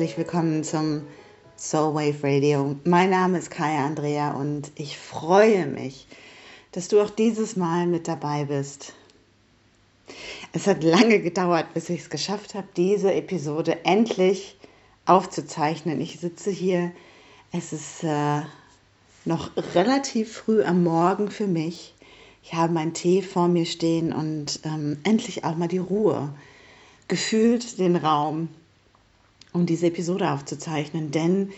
herzlich willkommen zum Soulwave Radio. Mein Name ist Kaya Andrea und ich freue mich, dass du auch dieses Mal mit dabei bist. Es hat lange gedauert, bis ich es geschafft habe, diese Episode endlich aufzuzeichnen. Ich sitze hier, es ist äh, noch relativ früh am Morgen für mich. Ich habe meinen Tee vor mir stehen und ähm, endlich auch mal die Ruhe, gefühlt den Raum, um diese Episode aufzuzeichnen. Denn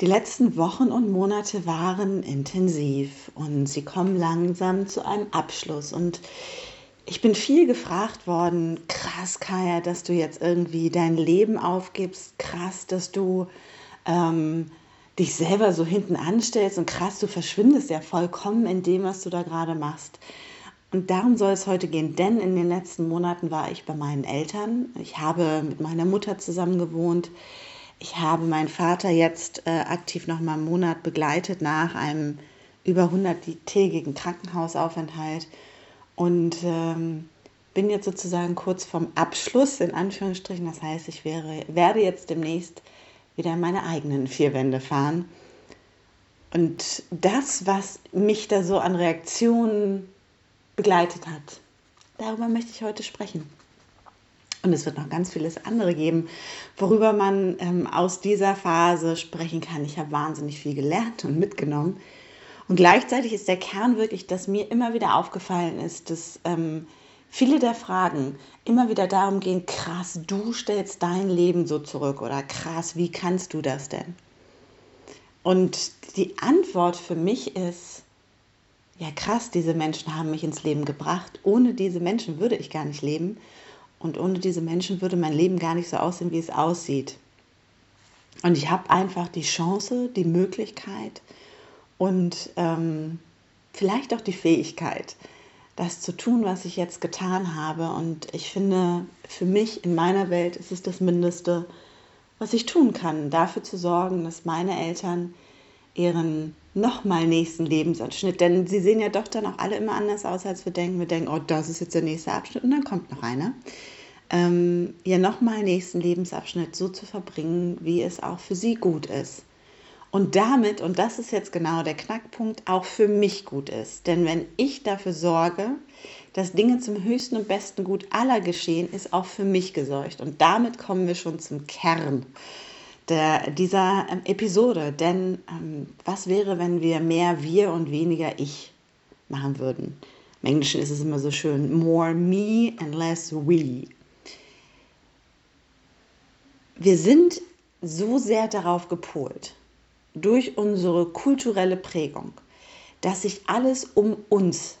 die letzten Wochen und Monate waren intensiv und sie kommen langsam zu einem Abschluss. Und ich bin viel gefragt worden, krass, Kaya, dass du jetzt irgendwie dein Leben aufgibst, krass, dass du ähm, dich selber so hinten anstellst und krass, du verschwindest ja vollkommen in dem, was du da gerade machst. Und darum soll es heute gehen, denn in den letzten Monaten war ich bei meinen Eltern. Ich habe mit meiner Mutter zusammen gewohnt. Ich habe meinen Vater jetzt äh, aktiv noch mal einen Monat begleitet nach einem über 100-tägigen Krankenhausaufenthalt und ähm, bin jetzt sozusagen kurz vorm Abschluss in Anführungsstrichen. Das heißt, ich wäre, werde jetzt demnächst wieder in meine eigenen vier Wände fahren. Und das, was mich da so an Reaktionen begleitet hat, darüber möchte ich heute sprechen. Und es wird noch ganz vieles andere geben, worüber man ähm, aus dieser Phase sprechen kann. Ich habe wahnsinnig viel gelernt und mitgenommen. Und gleichzeitig ist der Kern wirklich, dass mir immer wieder aufgefallen ist, dass ähm, viele der Fragen immer wieder darum gehen, krass, du stellst dein Leben so zurück oder krass, wie kannst du das denn? Und die Antwort für mich ist, ja krass, diese Menschen haben mich ins Leben gebracht. Ohne diese Menschen würde ich gar nicht leben. Und ohne diese Menschen würde mein Leben gar nicht so aussehen, wie es aussieht. Und ich habe einfach die Chance, die Möglichkeit und ähm, vielleicht auch die Fähigkeit, das zu tun, was ich jetzt getan habe. Und ich finde, für mich in meiner Welt ist es das Mindeste, was ich tun kann, dafür zu sorgen, dass meine Eltern ihren nochmal nächsten Lebensabschnitt, denn sie sehen ja doch dann auch alle immer anders aus, als wir denken. Wir denken, oh, das ist jetzt der nächste Abschnitt und dann kommt noch einer. Ähm, ja, nochmal nächsten Lebensabschnitt so zu verbringen, wie es auch für sie gut ist. Und damit, und das ist jetzt genau der Knackpunkt, auch für mich gut ist. Denn wenn ich dafür sorge, dass Dinge zum höchsten und besten Gut aller geschehen, ist auch für mich gesorgt. Und damit kommen wir schon zum Kern der, dieser ähm, Episode. Denn ähm, was wäre, wenn wir mehr wir und weniger ich machen würden? Im Englischen ist es immer so schön, more me and less we. Wir sind so sehr darauf gepolt, durch unsere kulturelle Prägung, dass sich alles um uns,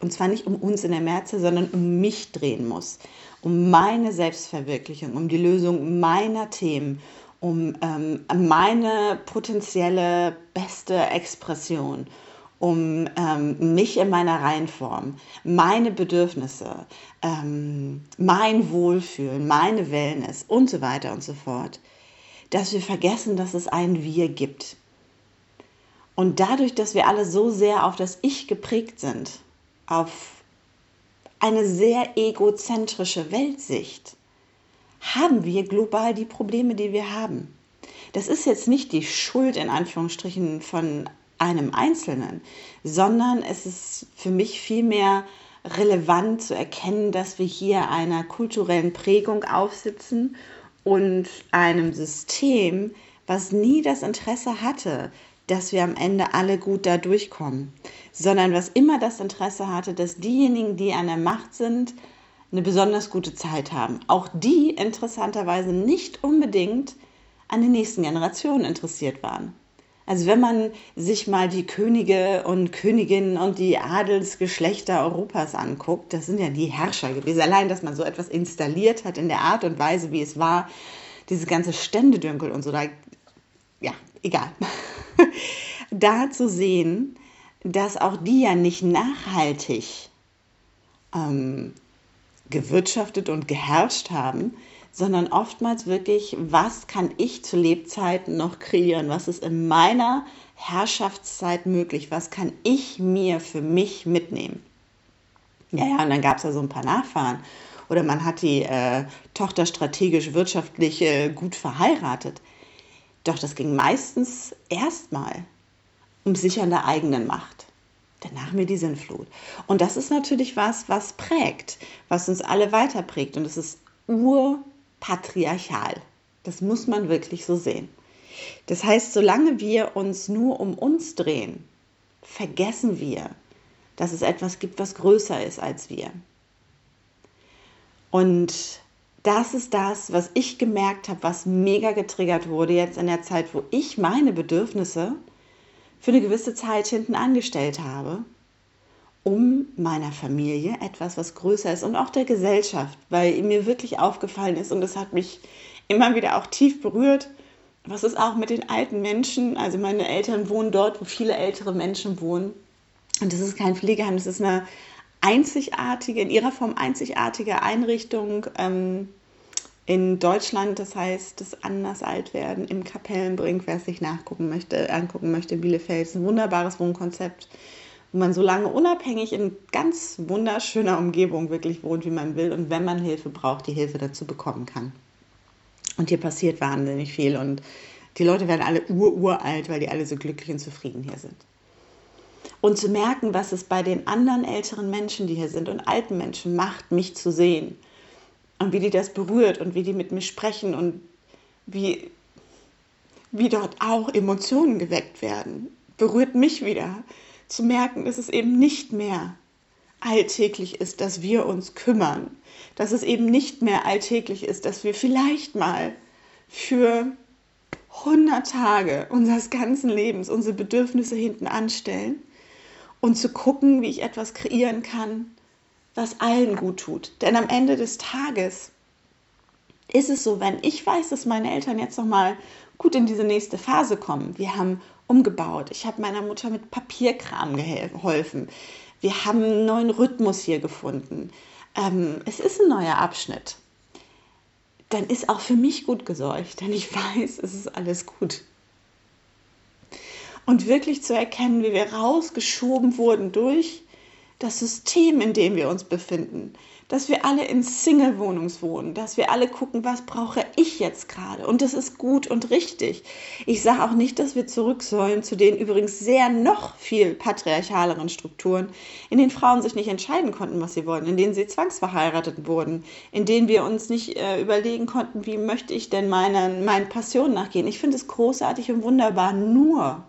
und zwar nicht um uns in der Märze, sondern um mich drehen muss, um meine Selbstverwirklichung, um die Lösung meiner Themen, um ähm, meine potenzielle beste Expression, um ähm, mich in meiner Reihenform, meine Bedürfnisse, ähm, mein Wohlfühlen, meine Wellness und so weiter und so fort, dass wir vergessen, dass es ein Wir gibt. Und dadurch, dass wir alle so sehr auf das Ich geprägt sind, auf eine sehr egozentrische Weltsicht, haben wir global die Probleme, die wir haben. Das ist jetzt nicht die Schuld in Anführungsstrichen von einem Einzelnen, sondern es ist für mich vielmehr relevant zu erkennen, dass wir hier einer kulturellen Prägung aufsitzen und einem System, was nie das Interesse hatte, dass wir am Ende alle gut da durchkommen, sondern was immer das Interesse hatte, dass diejenigen, die an der Macht sind, eine besonders gute Zeit haben. Auch die interessanterweise nicht unbedingt an den nächsten Generationen interessiert waren. Also wenn man sich mal die Könige und Königinnen und die Adelsgeschlechter Europas anguckt, das sind ja die Herrscher gewesen. Allein, dass man so etwas installiert hat in der Art und Weise, wie es war, diese ganze Ständedünkel und so, da, ja, egal. da zu sehen, dass auch die ja nicht nachhaltig ähm, gewirtschaftet und geherrscht haben, sondern oftmals wirklich, was kann ich zu Lebzeiten noch kreieren? Was ist in meiner Herrschaftszeit möglich? Was kann ich mir für mich mitnehmen? Ja, ja, und dann gab es da so ein paar Nachfahren oder man hat die äh, Tochter strategisch, wirtschaftlich äh, gut verheiratet. Doch das ging meistens erstmal um Sichern der eigenen Macht. Danach mir die Sinnflut. Und das ist natürlich was, was prägt, was uns alle weiter prägt. Und es ist urpatriarchal. Das muss man wirklich so sehen. Das heißt, solange wir uns nur um uns drehen, vergessen wir, dass es etwas gibt, was größer ist als wir. Und das ist das, was ich gemerkt habe, was mega getriggert wurde jetzt in der Zeit, wo ich meine Bedürfnisse für eine gewisse Zeit hinten angestellt habe, um meiner Familie etwas, was größer ist und auch der Gesellschaft, weil mir wirklich aufgefallen ist und das hat mich immer wieder auch tief berührt, was ist auch mit den alten Menschen, also meine Eltern wohnen dort, wo viele ältere Menschen wohnen und das ist kein Pflegeheim, das ist eine einzigartige, in ihrer Form einzigartige Einrichtung, ähm, in Deutschland, das heißt das Anders Altwerden im Kapellenbrink, wer es sich nachgucken möchte, angucken möchte, Bielefeld. ist ein wunderbares Wohnkonzept, wo man so lange unabhängig in ganz wunderschöner Umgebung wirklich wohnt, wie man will und wenn man Hilfe braucht, die Hilfe dazu bekommen kann. Und hier passiert wahnsinnig viel und die Leute werden alle ururalt, weil die alle so glücklich und zufrieden hier sind. Und zu merken, was es bei den anderen älteren Menschen, die hier sind und alten Menschen macht, mich zu sehen – und wie die das berührt und wie die mit mir sprechen und wie, wie dort auch Emotionen geweckt werden, berührt mich wieder. Zu merken, dass es eben nicht mehr alltäglich ist, dass wir uns kümmern, dass es eben nicht mehr alltäglich ist, dass wir vielleicht mal für 100 Tage unseres ganzen Lebens unsere Bedürfnisse hinten anstellen und zu gucken, wie ich etwas kreieren kann, was allen gut tut. Denn am Ende des Tages ist es so, wenn ich weiß, dass meine Eltern jetzt noch mal gut in diese nächste Phase kommen. Wir haben umgebaut. Ich habe meiner Mutter mit Papierkram geholfen. Wir haben einen neuen Rhythmus hier gefunden. Ähm, es ist ein neuer Abschnitt. Dann ist auch für mich gut gesorgt, denn ich weiß, es ist alles gut. Und wirklich zu erkennen, wie wir rausgeschoben wurden durch das System, in dem wir uns befinden, dass wir alle in Single-Wohnungs wohnen, dass wir alle gucken, was brauche ich jetzt gerade. Und das ist gut und richtig. Ich sage auch nicht, dass wir zurück sollen zu den übrigens sehr noch viel patriarchaleren Strukturen, in denen Frauen sich nicht entscheiden konnten, was sie wollen, in denen sie zwangsverheiratet wurden, in denen wir uns nicht äh, überlegen konnten, wie möchte ich denn meinen, meinen Passionen nachgehen. Ich finde es großartig und wunderbar, nur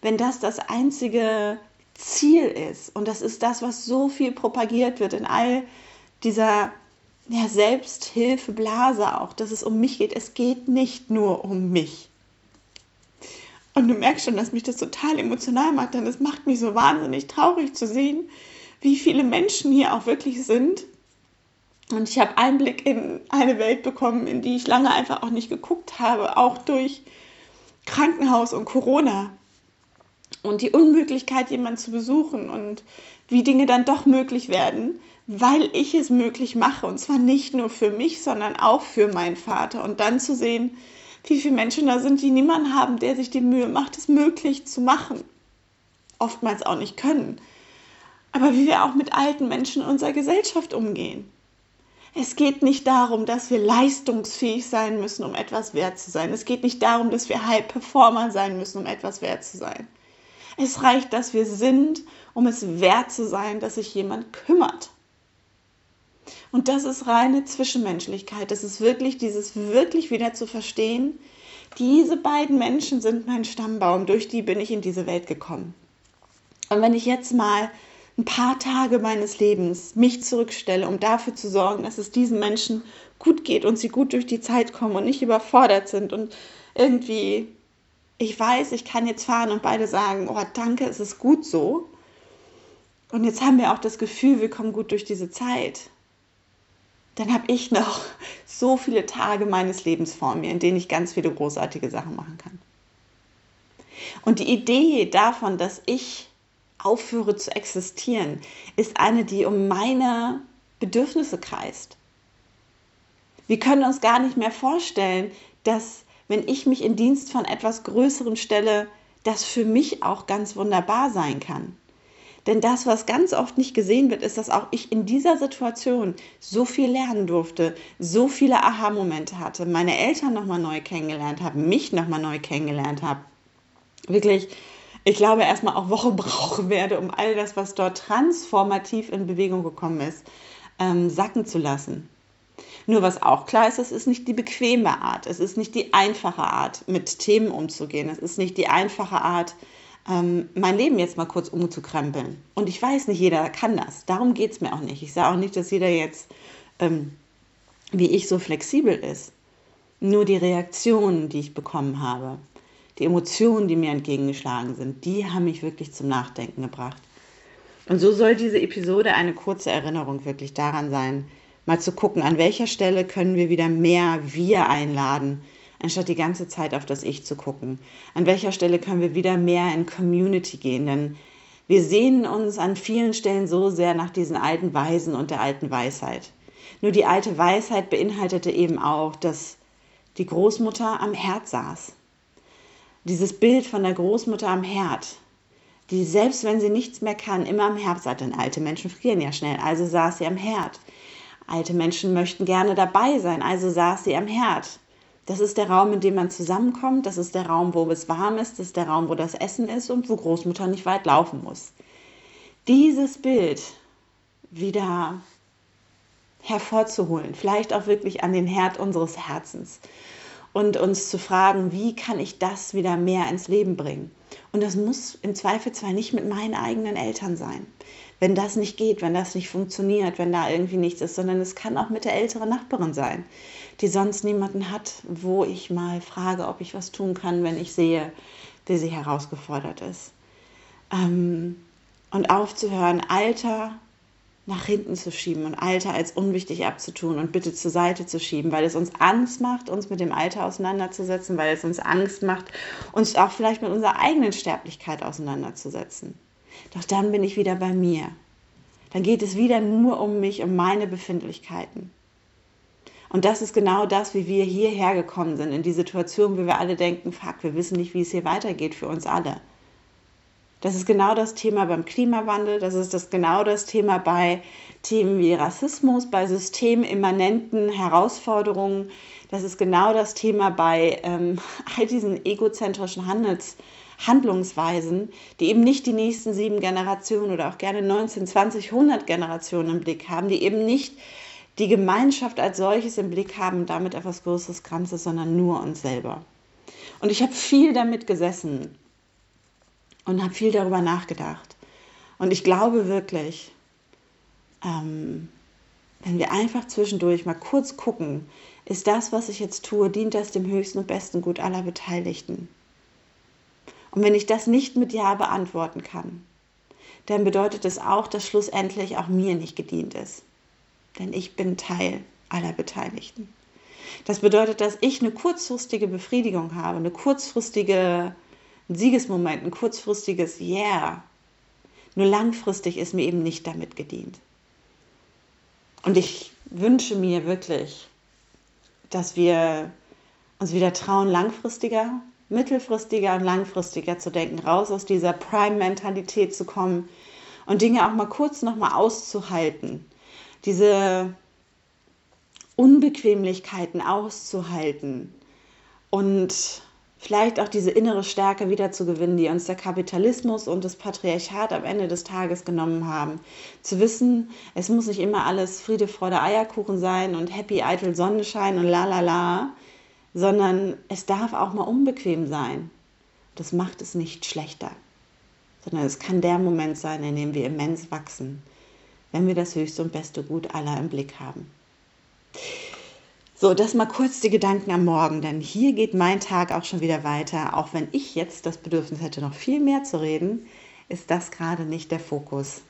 wenn das das einzige Ziel ist. Und das ist das, was so viel propagiert wird in all dieser ja, Selbsthilfeblase auch, dass es um mich geht. Es geht nicht nur um mich. Und du merkst schon, dass mich das total emotional macht, denn es macht mich so wahnsinnig traurig zu sehen, wie viele Menschen hier auch wirklich sind. Und ich habe Einblick in eine Welt bekommen, in die ich lange einfach auch nicht geguckt habe, auch durch Krankenhaus und Corona und die Unmöglichkeit, jemanden zu besuchen und wie Dinge dann doch möglich werden, weil ich es möglich mache. Und zwar nicht nur für mich, sondern auch für meinen Vater. Und dann zu sehen, wie viele Menschen da sind, die niemanden haben, der sich die Mühe macht, es möglich zu machen. Oftmals auch nicht können. Aber wie wir auch mit alten Menschen in unserer Gesellschaft umgehen. Es geht nicht darum, dass wir leistungsfähig sein müssen, um etwas wert zu sein. Es geht nicht darum, dass wir High Performer sein müssen, um etwas wert zu sein. Es reicht, dass wir sind, um es wert zu sein, dass sich jemand kümmert. Und das ist reine Zwischenmenschlichkeit. Das ist wirklich dieses wirklich wieder zu verstehen. Diese beiden Menschen sind mein Stammbaum, durch die bin ich in diese Welt gekommen. Und wenn ich jetzt mal ein paar Tage meines Lebens mich zurückstelle, um dafür zu sorgen, dass es diesen Menschen gut geht und sie gut durch die Zeit kommen und nicht überfordert sind und irgendwie ich weiß, ich kann jetzt fahren und beide sagen, oh danke, es ist gut so. Und jetzt haben wir auch das Gefühl, wir kommen gut durch diese Zeit. Dann habe ich noch so viele Tage meines Lebens vor mir, in denen ich ganz viele großartige Sachen machen kann. Und die Idee davon, dass ich aufhöre zu existieren, ist eine, die um meine Bedürfnisse kreist. Wir können uns gar nicht mehr vorstellen, dass wenn ich mich in Dienst von etwas Größerem stelle, das für mich auch ganz wunderbar sein kann. Denn das, was ganz oft nicht gesehen wird, ist, dass auch ich in dieser Situation so viel lernen durfte, so viele Aha-Momente hatte, meine Eltern nochmal neu kennengelernt habe, mich nochmal neu kennengelernt habe. Wirklich, ich glaube, erstmal auch Wochen brauchen werde, um all das, was dort transformativ in Bewegung gekommen ist, ähm, sacken zu lassen. Nur was auch klar ist, es ist nicht die bequeme Art, es ist nicht die einfache Art, mit Themen umzugehen, es ist nicht die einfache Art, ähm, mein Leben jetzt mal kurz umzukrempeln. Und ich weiß, nicht jeder kann das. Darum geht es mir auch nicht. Ich sage auch nicht, dass jeder jetzt, ähm, wie ich, so flexibel ist. Nur die Reaktionen, die ich bekommen habe, die Emotionen, die mir entgegengeschlagen sind, die haben mich wirklich zum Nachdenken gebracht. Und so soll diese Episode eine kurze Erinnerung wirklich daran sein, mal zu gucken, an welcher Stelle können wir wieder mehr wir einladen, anstatt die ganze Zeit auf das Ich zu gucken. An welcher Stelle können wir wieder mehr in Community gehen, denn wir sehnen uns an vielen Stellen so sehr nach diesen alten Weisen und der alten Weisheit. Nur die alte Weisheit beinhaltete eben auch, dass die Großmutter am Herd saß. Dieses Bild von der Großmutter am Herd, die selbst wenn sie nichts mehr kann, immer am Herd saß. Denn alte Menschen frieren ja schnell, also saß sie am Herd. Alte Menschen möchten gerne dabei sein, also saß sie am Herd. Das ist der Raum, in dem man zusammenkommt. Das ist der Raum, wo es warm ist. Das ist der Raum, wo das Essen ist und wo Großmutter nicht weit laufen muss. Dieses Bild wieder hervorzuholen, vielleicht auch wirklich an den Herd unseres Herzens und uns zu fragen, wie kann ich das wieder mehr ins Leben bringen? Und das muss im Zweifelsfall nicht mit meinen eigenen Eltern sein. Wenn das nicht geht, wenn das nicht funktioniert, wenn da irgendwie nichts ist, sondern es kann auch mit der älteren Nachbarin sein die sonst niemanden hat, wo ich mal frage, ob ich was tun kann, wenn ich sehe, wie sie herausgefordert ist. Ähm, und aufzuhören, Alter nach hinten zu schieben und Alter als unwichtig abzutun und bitte zur Seite zu schieben, weil es uns Angst macht, uns mit dem Alter auseinanderzusetzen, weil es uns Angst macht, uns auch vielleicht mit unserer eigenen Sterblichkeit auseinanderzusetzen. Doch dann bin ich wieder bei mir. Dann geht es wieder nur um mich, um meine Befindlichkeiten. Und das ist genau das, wie wir hierher gekommen sind, in die Situation, wo wir alle denken, fuck, wir wissen nicht, wie es hier weitergeht für uns alle. Das ist genau das Thema beim Klimawandel, das ist das genau das Thema bei Themen wie Rassismus, bei systemimmanenten Herausforderungen. Das ist genau das Thema bei ähm, all diesen egozentrischen Handels, Handlungsweisen, die eben nicht die nächsten sieben Generationen oder auch gerne 19, 20, 100 Generationen im Blick haben, die eben nicht die Gemeinschaft als solches im Blick haben und damit etwas Größeres Ganzes, sondern nur uns selber. Und ich habe viel damit gesessen und habe viel darüber nachgedacht. Und ich glaube wirklich, ähm, wenn wir einfach zwischendurch mal kurz gucken, ist das, was ich jetzt tue, dient das dem höchsten und besten Gut aller Beteiligten? Und wenn ich das nicht mit Ja beantworten kann, dann bedeutet es auch, dass schlussendlich auch mir nicht gedient ist denn ich bin Teil aller Beteiligten. Das bedeutet, dass ich eine kurzfristige Befriedigung habe, eine kurzfristige Siegesmoment, ein kurzfristiges Yeah. Nur langfristig ist mir eben nicht damit gedient. Und ich wünsche mir wirklich, dass wir uns wieder trauen, langfristiger, mittelfristiger und langfristiger zu denken, raus aus dieser Prime-Mentalität zu kommen und Dinge auch mal kurz nochmal auszuhalten diese Unbequemlichkeiten auszuhalten und vielleicht auch diese innere Stärke wieder zu gewinnen, die uns der Kapitalismus und das Patriarchat am Ende des Tages genommen haben. Zu wissen, es muss nicht immer alles Friede, Freude, Eierkuchen sein und Happy, Eitel, Sonnenschein und la la la, sondern es darf auch mal unbequem sein. Das macht es nicht schlechter, sondern es kann der Moment sein, in dem wir immens wachsen wenn wir das höchste und beste Gut aller im Blick haben. So, das mal kurz die Gedanken am Morgen, denn hier geht mein Tag auch schon wieder weiter. Auch wenn ich jetzt das Bedürfnis hätte, noch viel mehr zu reden, ist das gerade nicht der Fokus.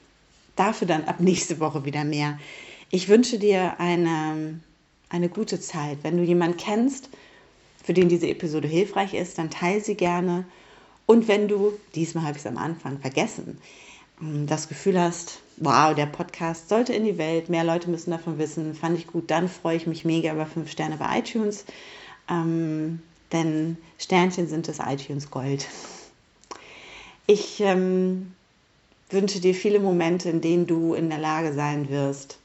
Dafür dann ab nächste Woche wieder mehr. Ich wünsche dir eine, eine gute Zeit. Wenn du jemanden kennst, für den diese Episode hilfreich ist, dann teile sie gerne. Und wenn du, diesmal habe ich es am Anfang vergessen, das Gefühl hast, wow, der Podcast sollte in die Welt, mehr Leute müssen davon wissen, fand ich gut, dann freue ich mich mega über fünf Sterne bei iTunes, ähm, denn Sternchen sind das iTunes Gold. Ich ähm, wünsche dir viele Momente, in denen du in der Lage sein wirst,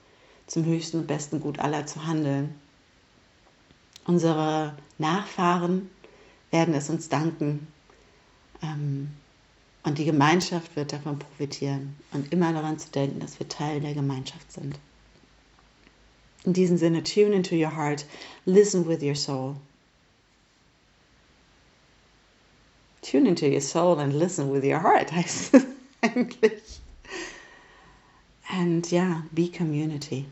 zum höchsten und besten Gut aller zu handeln. Unsere Nachfahren werden es uns danken. Ähm, und die Gemeinschaft wird davon profitieren. Und immer daran zu denken, dass wir Teil der Gemeinschaft sind. In diesem Sinne, tune into your heart, listen with your soul. Tune into your soul and listen with your heart, heißt es eigentlich. And yeah, be community.